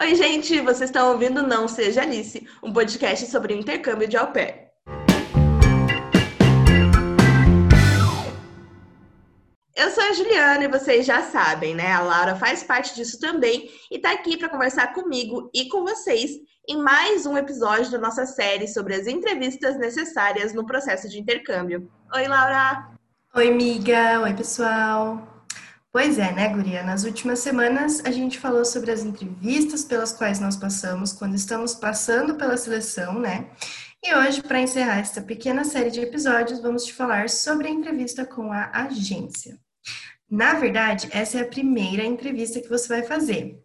Oi, gente, vocês estão ouvindo Não Seja Alice, um podcast sobre intercâmbio de au pair. Eu sou a Juliana e vocês já sabem, né? A Laura faz parte disso também e tá aqui para conversar comigo e com vocês em mais um episódio da nossa série sobre as entrevistas necessárias no processo de intercâmbio. Oi, Laura! Oi, amiga! Oi, pessoal! Pois é, né, Guria? Nas últimas semanas a gente falou sobre as entrevistas pelas quais nós passamos quando estamos passando pela seleção, né? E hoje, para encerrar esta pequena série de episódios, vamos te falar sobre a entrevista com a agência. Na verdade, essa é a primeira entrevista que você vai fazer.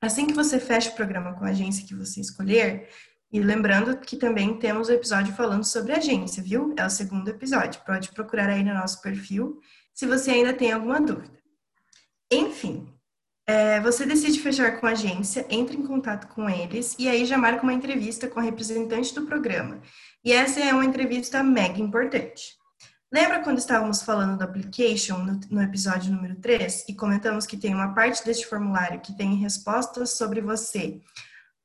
Assim que você fecha o programa com a agência que você escolher, e lembrando que também temos o episódio falando sobre agência, viu? É o segundo episódio. Pode procurar aí no nosso perfil se você ainda tem alguma dúvida. Enfim, é, você decide fechar com a agência, entra em contato com eles e aí já marca uma entrevista com a representante do programa. E essa é uma entrevista mega importante. Lembra quando estávamos falando do application no, no, episódio número 3 e comentamos que tem uma parte deste formulário que tem respostas sobre você,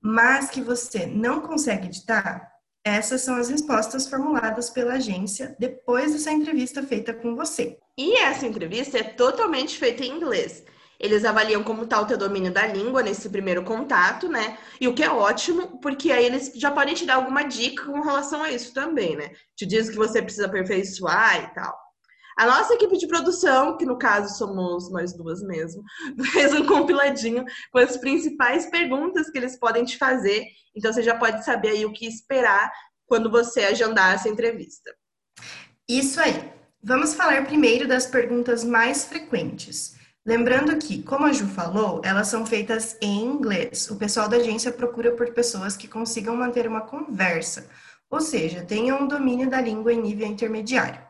mas que você não consegue editar? Essas são as respostas formuladas pela agência depois dessa entrevista feita com você. E essa entrevista é totalmente feita em inglês. Eles avaliam como está o teu domínio da língua nesse primeiro contato, né? E o que é ótimo, porque aí eles já podem te dar alguma dica com relação a isso também, né? Te diz que você precisa aperfeiçoar e tal. A nossa equipe de produção, que no caso somos nós duas mesmo, fez um compiladinho com as principais perguntas que eles podem te fazer. Então você já pode saber aí o que esperar quando você agendar essa entrevista. Isso aí. Vamos falar primeiro das perguntas mais frequentes. Lembrando que, como a Ju falou, elas são feitas em inglês. O pessoal da agência procura por pessoas que consigam manter uma conversa, ou seja, tenham um domínio da língua em nível intermediário.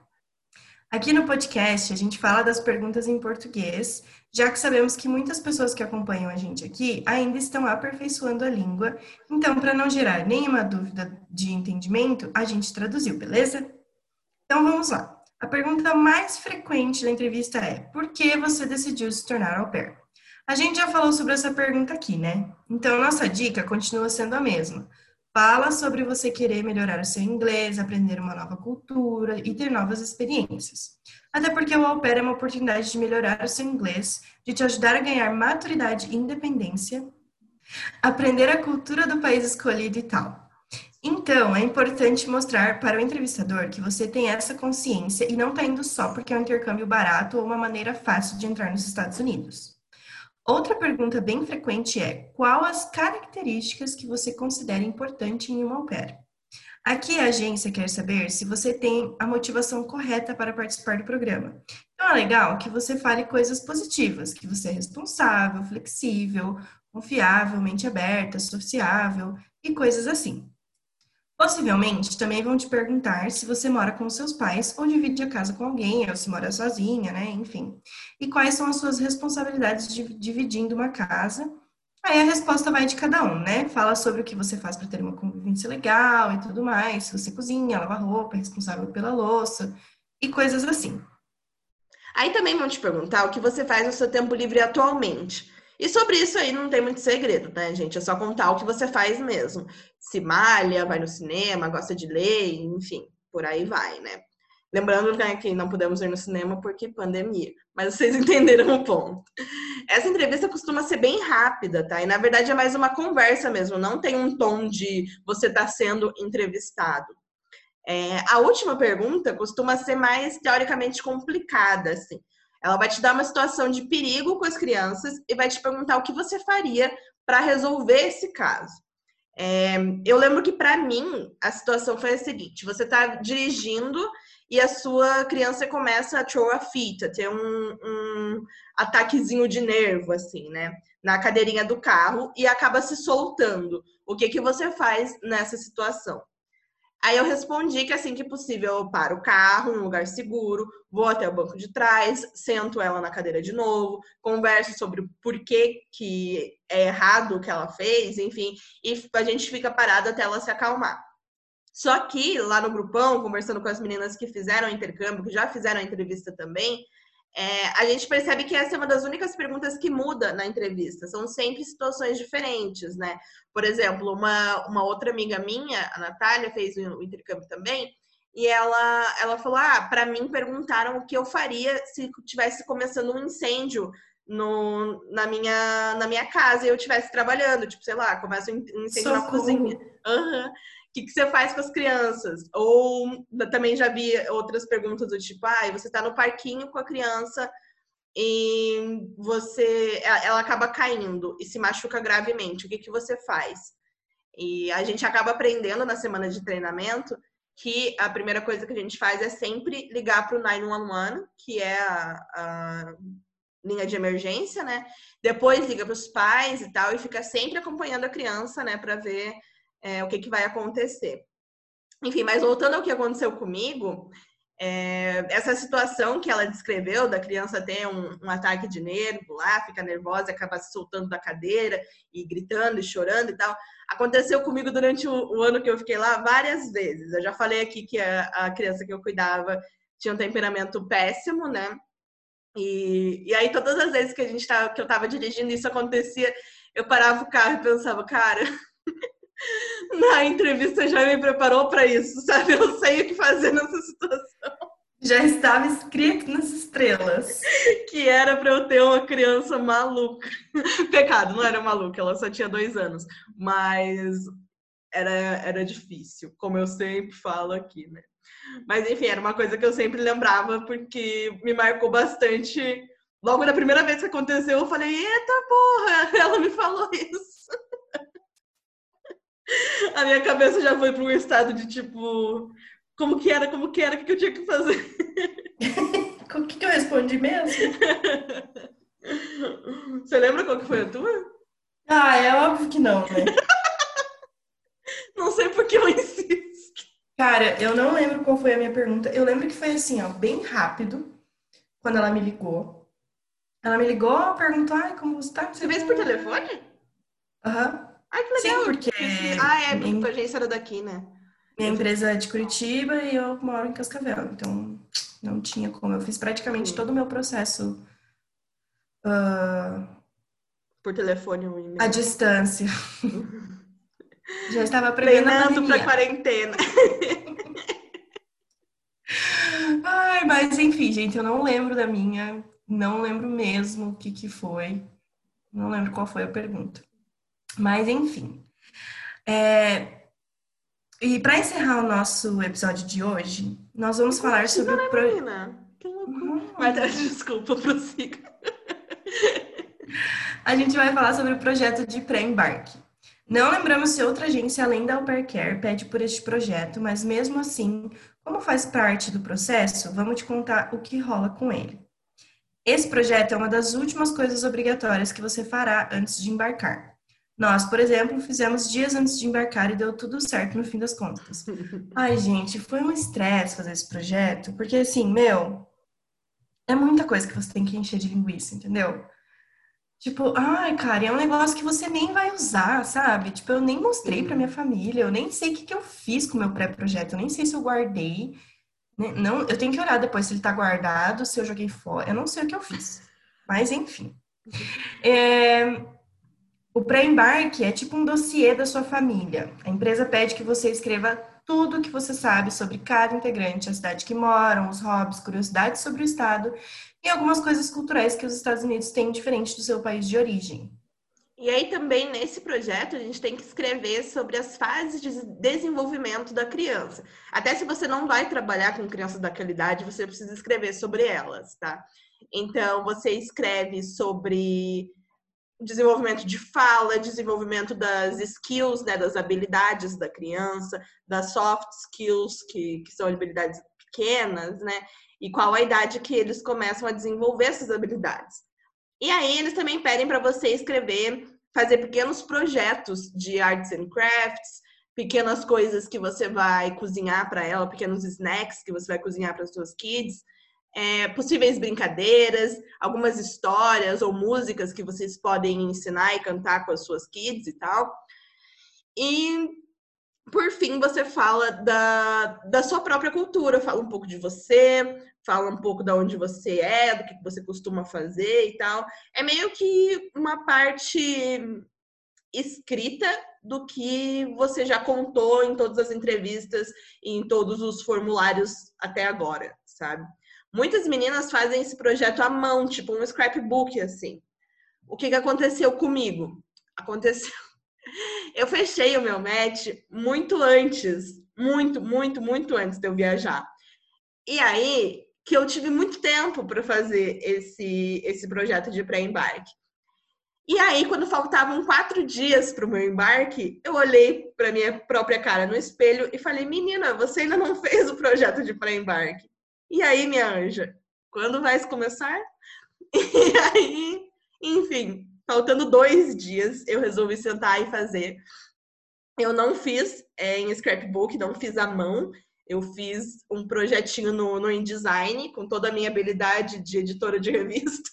Aqui no podcast, a gente fala das perguntas em português, já que sabemos que muitas pessoas que acompanham a gente aqui ainda estão aperfeiçoando a língua, então, para não gerar nenhuma dúvida de entendimento, a gente traduziu, beleza? Então, vamos lá. A pergunta mais frequente da entrevista é: por que você decidiu se tornar au pair? A gente já falou sobre essa pergunta aqui, né? Então, nossa dica continua sendo a mesma. Fala sobre você querer melhorar o seu inglês, aprender uma nova cultura e ter novas experiências. Até porque o au pair é uma oportunidade de melhorar o seu inglês, de te ajudar a ganhar maturidade e independência, aprender a cultura do país escolhido e tal. Então, é importante mostrar para o entrevistador que você tem essa consciência e não está indo só porque é um intercâmbio barato ou uma maneira fácil de entrar nos Estados Unidos. Outra pergunta bem frequente é: qual as características que você considera importante em uma au pair? Aqui a agência quer saber se você tem a motivação correta para participar do programa. Então é legal que você fale coisas positivas, que você é responsável, flexível, confiável, mente aberta, sociável e coisas assim. Possivelmente também vão te perguntar se você mora com seus pais ou divide a casa com alguém, ou se mora sozinha, né? Enfim. E quais são as suas responsabilidades de dividindo uma casa. Aí a resposta vai de cada um, né? Fala sobre o que você faz para ter uma convivência legal e tudo mais. Se você cozinha, lava roupa, é responsável pela louça e coisas assim. Aí também vão te perguntar o que você faz no seu tempo livre atualmente. E sobre isso aí não tem muito segredo, né, gente? É só contar o que você faz mesmo. Se malha, vai no cinema, gosta de ler, enfim, por aí vai, né? Lembrando né, que não podemos ir no cinema porque pandemia, mas vocês entenderam o ponto. Essa entrevista costuma ser bem rápida, tá? E na verdade é mais uma conversa mesmo, não tem um tom de você estar tá sendo entrevistado. É, a última pergunta costuma ser mais teoricamente complicada, assim. Ela vai te dar uma situação de perigo com as crianças e vai te perguntar o que você faria para resolver esse caso. É, eu lembro que para mim a situação foi a seguinte: você está dirigindo e a sua criança começa a throw a fit, a ter um, um ataquezinho de nervo, assim, né? Na cadeirinha do carro e acaba se soltando. O que, que você faz nessa situação? Aí eu respondi que assim que possível eu paro o carro em um lugar seguro, vou até o banco de trás, sento ela na cadeira de novo, converso sobre o porquê que é errado o que ela fez, enfim, e a gente fica parado até ela se acalmar. Só que lá no grupão, conversando com as meninas que fizeram o intercâmbio, que já fizeram a entrevista também, é, a gente percebe que essa é uma das únicas perguntas que muda na entrevista. São sempre situações diferentes, né? Por exemplo, uma, uma outra amiga minha, a Natália, fez o intercâmbio também, e ela, ela falou: Ah, para mim perguntaram o que eu faria se tivesse começando um incêndio no, na, minha, na minha casa e eu estivesse trabalhando. Tipo, sei lá, começa um incêndio Socorro. na cozinha. Uhum que, que você faz com as crianças? Ou também já vi outras perguntas do tipo, ah, você está no parquinho com a criança e você ela acaba caindo e se machuca gravemente. O que, que você faz? E a gente acaba aprendendo na semana de treinamento que a primeira coisa que a gente faz é sempre ligar para o 911, que é a, a linha de emergência, né? Depois liga para os pais e tal, e fica sempre acompanhando a criança, né, para ver é, o que, que vai acontecer. Enfim, mas voltando ao que aconteceu comigo, é, essa situação que ela descreveu da criança ter um, um, ataque de nervo lá, fica nervosa, acaba se soltando da cadeira e gritando e chorando e tal, aconteceu comigo durante o, o ano que eu fiquei lá várias vezes. Eu já falei aqui que a, a criança que eu cuidava tinha um temperamento péssimo, né? E, e aí todas as vezes que a gente tava, que eu tava dirigindo isso acontecia, eu parava o carro e pensava, cara, na entrevista já me preparou para isso, sabe? Eu sei o que fazer nessa situação. Já estava escrito nas estrelas. Que era para eu ter uma criança maluca. Pecado, não era maluca, ela só tinha dois anos. Mas era, era difícil, como eu sempre falo aqui, né? Mas enfim, era uma coisa que eu sempre lembrava porque me marcou bastante. Logo na primeira vez que aconteceu, eu falei: Eita porra, ela me falou isso. A minha cabeça já foi para um estado de tipo, como que era, como que era, o que eu tinha que fazer? o que, que eu respondi mesmo? Você lembra qual que foi a tua? Ah, é óbvio que não, né? não sei por que eu insisto. Cara, eu não lembro qual foi a minha pergunta. Eu lembro que foi assim, ó, bem rápido, quando ela me ligou. Ela me ligou, perguntou, ai, como você tá? Você fez por telefone? Aham. Uhum. Ai, que legal. Sim, porque... Ah, é, porque a agência era daqui, né? Minha empresa é de Curitiba e eu moro em Cascavel, então não tinha como. Eu fiz praticamente todo o meu processo uh, por telefone ou e-mail. À distância. Já estava prevendo Treinando para quarentena. Ai, mas enfim, gente, eu não lembro da minha, não lembro mesmo o que que foi. Não lembro qual foi a pergunta. Mas, enfim. É... E para encerrar o nosso episódio de hoje, nós vamos falar sobre o projeto. Que loucura. Uhum. Mas desculpa, prossiga. A gente vai falar sobre o projeto de pré-embarque. Não lembramos se outra agência além da Au Care pede por este projeto, mas mesmo assim, como faz parte do processo, vamos te contar o que rola com ele. Esse projeto é uma das últimas coisas obrigatórias que você fará antes de embarcar. Nós, por exemplo, fizemos dias antes de embarcar e deu tudo certo no fim das contas. Ai, gente, foi um estresse fazer esse projeto, porque assim, meu, é muita coisa que você tem que encher de linguiça, entendeu? Tipo, ai, cara, é um negócio que você nem vai usar, sabe? Tipo, eu nem mostrei para minha família, eu nem sei o que, que eu fiz com o meu pré-projeto, eu nem sei se eu guardei. Né? Não, eu tenho que olhar depois se ele tá guardado, se eu joguei fora. Eu não sei o que eu fiz. Mas, enfim. É, o pré-embarque é tipo um dossiê da sua família. A empresa pede que você escreva tudo o que você sabe sobre cada integrante, a cidade que moram, os hobbies, curiosidades sobre o estado e algumas coisas culturais que os Estados Unidos têm diferente do seu país de origem. E aí também nesse projeto a gente tem que escrever sobre as fases de desenvolvimento da criança. Até se você não vai trabalhar com crianças daquela idade, você precisa escrever sobre elas, tá? Então você escreve sobre desenvolvimento de fala, desenvolvimento das skills, né, das habilidades da criança, das soft skills, que, que são habilidades pequenas, né, e qual a idade que eles começam a desenvolver essas habilidades. E aí eles também pedem para você escrever, fazer pequenos projetos de arts and crafts, pequenas coisas que você vai cozinhar para ela, pequenos snacks que você vai cozinhar para as suas kids, é, possíveis brincadeiras, algumas histórias ou músicas que vocês podem ensinar e cantar com as suas kids e tal. E por fim, você fala da, da sua própria cultura, fala um pouco de você, fala um pouco de onde você é, do que você costuma fazer e tal. É meio que uma parte escrita do que você já contou em todas as entrevistas e em todos os formulários até agora, sabe? Muitas meninas fazem esse projeto à mão, tipo um scrapbook, assim. O que, que aconteceu comigo? Aconteceu. Eu fechei o meu match muito antes, muito, muito, muito antes de eu viajar. E aí que eu tive muito tempo para fazer esse, esse projeto de pré-embarque. E aí, quando faltavam quatro dias para o meu embarque, eu olhei para minha própria cara no espelho e falei: Menina, você ainda não fez o projeto de pré-embarque. E aí, minha anja, quando vai começar? E aí, enfim, faltando dois dias, eu resolvi sentar e fazer. Eu não fiz é, em scrapbook, não fiz à mão. Eu fiz um projetinho no, no InDesign, com toda a minha habilidade de editora de revista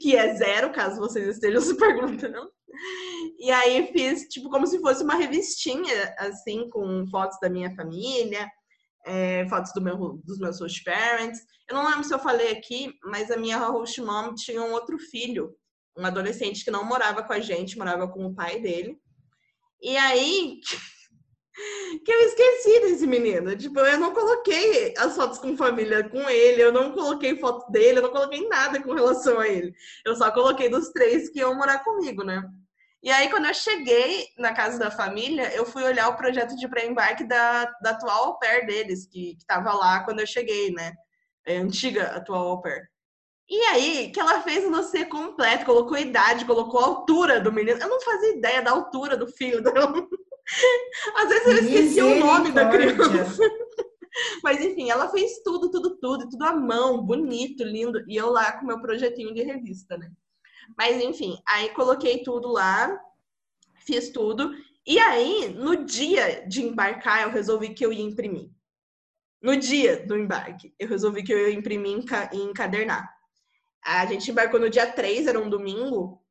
que é zero, caso vocês estejam se perguntando. E aí fiz, tipo, como se fosse uma revistinha, assim, com fotos da minha família, é, fotos do meu, dos meus host parents. Eu não lembro se eu falei aqui, mas a minha host mom tinha um outro filho, um adolescente que não morava com a gente, morava com o pai dele. E aí, que eu esqueci desse menino. Tipo, eu não coloquei as fotos com família com ele, eu não coloquei foto dele, eu não coloquei nada com relação a ele. Eu só coloquei dos três que iam morar comigo, né? E aí, quando eu cheguei na casa da família, eu fui olhar o projeto de pré-embarque da, da atual au pair deles, que, que tava lá quando eu cheguei, né? É, antiga atual au pair. E aí, que ela fez no C completo, colocou idade, colocou a altura do menino. Eu não fazia ideia da altura do filho dela. Às vezes eu esqueci o nome da criança. Mas enfim, ela fez tudo, tudo, tudo, tudo à mão, bonito, lindo. E eu lá com meu projetinho de revista, né? Mas enfim, aí coloquei tudo lá, fiz tudo. E aí, no dia de embarcar, eu resolvi que eu ia imprimir. No dia do embarque, eu resolvi que eu ia imprimir e encadernar. A gente embarcou no dia 3, era um domingo.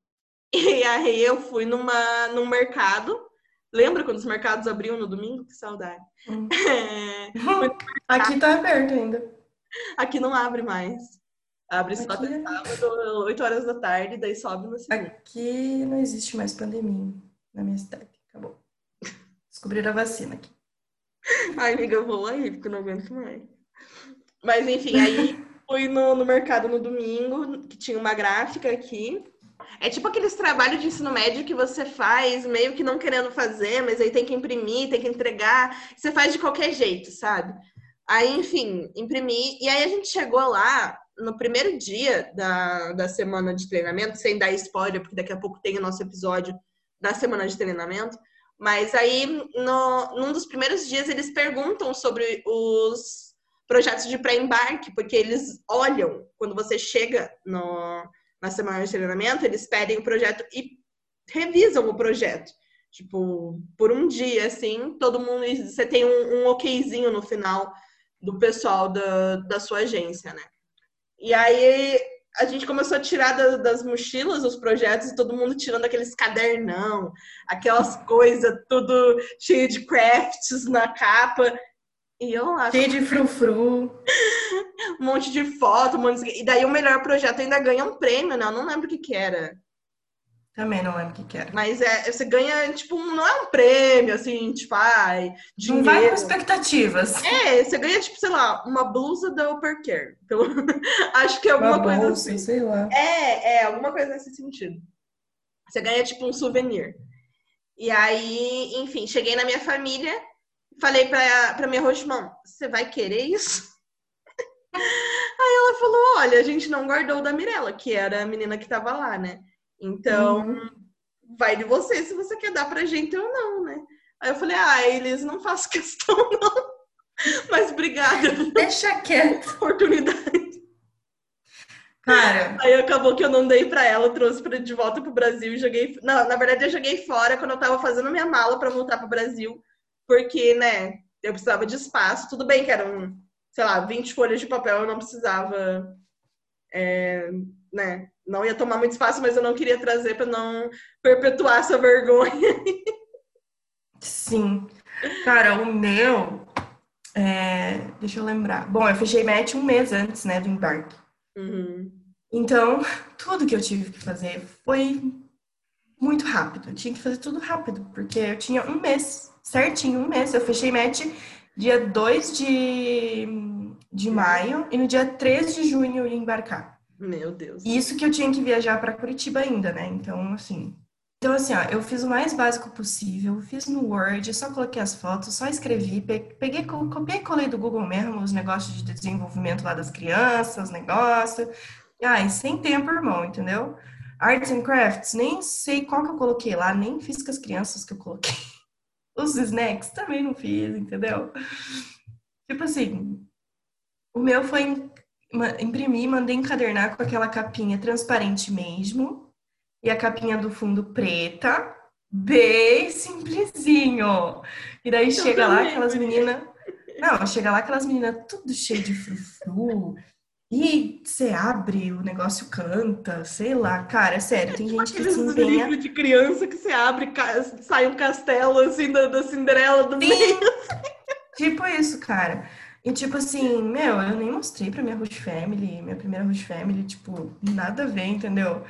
E aí eu fui numa, num mercado Lembra quando os mercados abriam no domingo? Que saudade. Hum. É... Aqui tá aberto ainda. Aqui não abre mais. Abre só até é sábado, 8 horas da tarde, daí sobe no segundo. Aqui não existe mais pandemia na minha cidade. Acabou. Descobriram a vacina aqui. Ai, amiga, eu vou aí, porque eu não aguento mais. Mas enfim, aí fui no, no mercado no domingo, que tinha uma gráfica aqui. É tipo aqueles trabalhos de ensino médio que você faz meio que não querendo fazer, mas aí tem que imprimir, tem que entregar. Você faz de qualquer jeito, sabe? Aí, enfim, imprimi. E aí a gente chegou lá no primeiro dia da, da semana de treinamento, sem dar spoiler, porque daqui a pouco tem o nosso episódio da semana de treinamento. Mas aí, no, num dos primeiros dias, eles perguntam sobre os projetos de pré-embarque, porque eles olham quando você chega no, na semana de treinamento, eles pedem o projeto e revisam o projeto. Tipo, por um dia, assim, todo mundo. Você tem um, um okzinho no final do pessoal da, da sua agência, né? E aí a gente começou a tirar da, das mochilas os projetos e todo mundo tirando aqueles cadernão, aquelas coisas tudo cheio de crafts na capa. E eu lá. Cheio de frufru. um monte de foto, um monte de... E daí o melhor projeto ainda ganha um prêmio, né? Eu não lembro o que que era. Também não lembro o que que era. Mas é, você ganha, tipo, não é um prêmio, assim, tipo, ai, dinheiro. Não vai com expectativas. É, você ganha, tipo, sei lá, uma blusa da Upper Care. Pelo... Acho que é alguma uma coisa bolsa, assim. sei lá. É, é, alguma coisa nesse sentido. Você ganha, tipo, um souvenir. E aí, enfim, cheguei na minha família Falei pra, pra minha Rochman, você vai querer isso? Aí ela falou, olha, a gente não guardou da Mirella, que era a menina que tava lá, né? Então, uhum. vai de você se você quer dar pra gente ou não, né? Aí eu falei, ah, eles não faço questão, não. Mas obrigada. Deixa quieto. Oportunidade. Cara. Aí acabou que eu não dei pra ela, trouxe pra, de volta pro Brasil e joguei. Não, na verdade eu joguei fora quando eu tava fazendo minha mala pra voltar pro Brasil porque, né, eu precisava de espaço. Tudo bem que eram, sei lá, 20 folhas de papel, eu não precisava, é, né, não ia tomar muito espaço, mas eu não queria trazer para não perpetuar essa vergonha. Sim. Cara, o meu. é, deixa eu lembrar. Bom, eu fechei match um mês antes, né, do embarque. Uhum. Então, tudo que eu tive que fazer foi muito rápido. Eu tinha que fazer tudo rápido, porque eu tinha um mês, certinho, um mês. Eu fechei match dia 2 de, de maio e no dia 3 de junho eu ia embarcar. Meu Deus. Isso que eu tinha que viajar para Curitiba ainda, né? Então, assim. Então, assim, ó, eu fiz o mais básico possível, fiz no Word, só coloquei as fotos, só escrevi, pe- peguei, co- copiei e colei do Google mesmo os negócios de desenvolvimento lá das crianças, negócio. Ai, sem tempo, irmão, entendeu? Arts and Crafts, nem sei qual que eu coloquei lá, nem fiz com as crianças que eu coloquei. Os snacks também não fiz, entendeu? Tipo assim, o meu foi im- ma- imprimir, mandei encadernar com aquela capinha transparente mesmo. E a capinha do fundo preta, bem simplesinho. E daí chega lá aquelas meninas. Não, chega lá aquelas meninas tudo cheio de frufru. E você abre, o negócio canta, sei lá. Cara, sério, tem gente que se empenha. livros de criança que você abre, sai um castelo assim da, da Cinderela do meio. Sim, tipo isso, cara. E tipo assim, meu, eu nem mostrei pra minha Rush Family, minha primeira Rush Family, tipo, nada a ver, entendeu?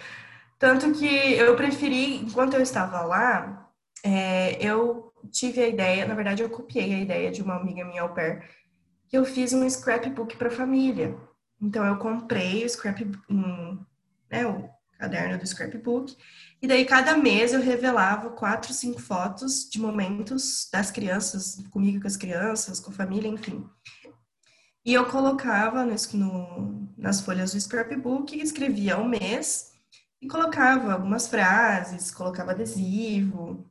Tanto que eu preferi, enquanto eu estava lá, é, eu tive a ideia, na verdade eu copiei a ideia de uma amiga minha au pair, que eu fiz um scrapbook para família. Então eu comprei o scrapbook, um, né, o caderno do scrapbook, e daí cada mês eu revelava quatro, cinco fotos de momentos das crianças, comigo com as crianças, com a família, enfim. E eu colocava no, no, nas folhas do scrapbook, escrevia o mês e colocava algumas frases, colocava adesivo,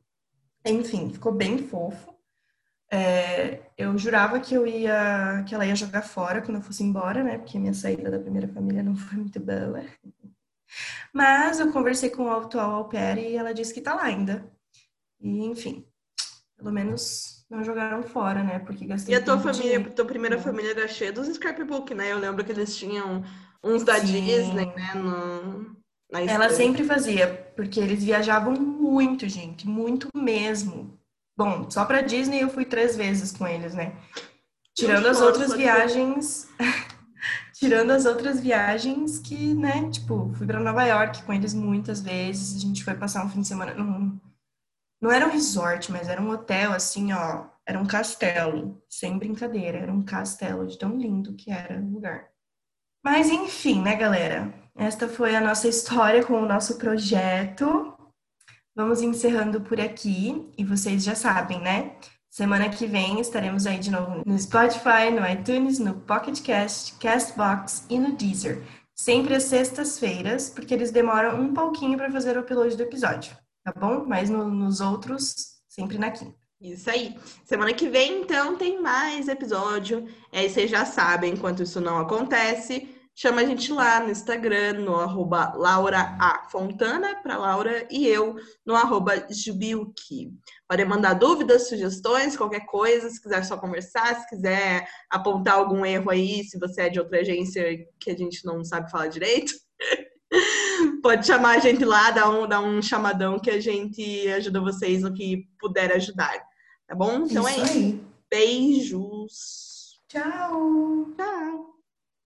enfim, ficou bem fofo. É, eu jurava que eu ia, que ela ia jogar fora quando eu fosse embora, né? Porque minha saída da primeira família não foi muito boa. Mas eu conversei com o atual au pair e ela disse que tá lá ainda. E, enfim, pelo menos não jogaram fora, né? Porque gastei E a tua família, dinheiro. tua primeira família era cheia dos scrapbook, né? Eu lembro que eles tinham uns da Sim. Disney, né? No, Ela sempre fazia, porque eles viajavam muito, gente, muito mesmo. Bom, só pra Disney eu fui três vezes com eles, né? Tirando as outras viagens, tirando as outras viagens que, né, tipo, fui pra Nova York com eles muitas vezes, a gente foi passar um fim de semana num, não era um resort, mas era um hotel assim, ó, era um castelo, sem brincadeira, era um castelo de tão lindo que era o lugar. Mas enfim, né, galera? Esta foi a nossa história com o nosso projeto. Vamos encerrando por aqui e vocês já sabem, né? Semana que vem estaremos aí de novo no Spotify, no iTunes, no Pocket Cast, Castbox e no Deezer. Sempre às sextas-feiras, porque eles demoram um pouquinho para fazer o upload do episódio, tá bom? Mas no- nos outros, sempre na quinta. Isso aí. Semana que vem, então, tem mais episódio. Aí vocês já sabem, enquanto isso não acontece, chama a gente lá no Instagram, no arroba Laura A. Fontana, para Laura, e eu no arroba Jubilki. Podem mandar dúvidas, sugestões, qualquer coisa, se quiser só conversar, se quiser apontar algum erro aí, se você é de outra agência que a gente não sabe falar direito. Pode chamar a gente lá, dar um, dar um chamadão que a gente ajuda vocês no que puder ajudar. Tá bom? Então é isso. aí. Beijos. Tchau! Tchau.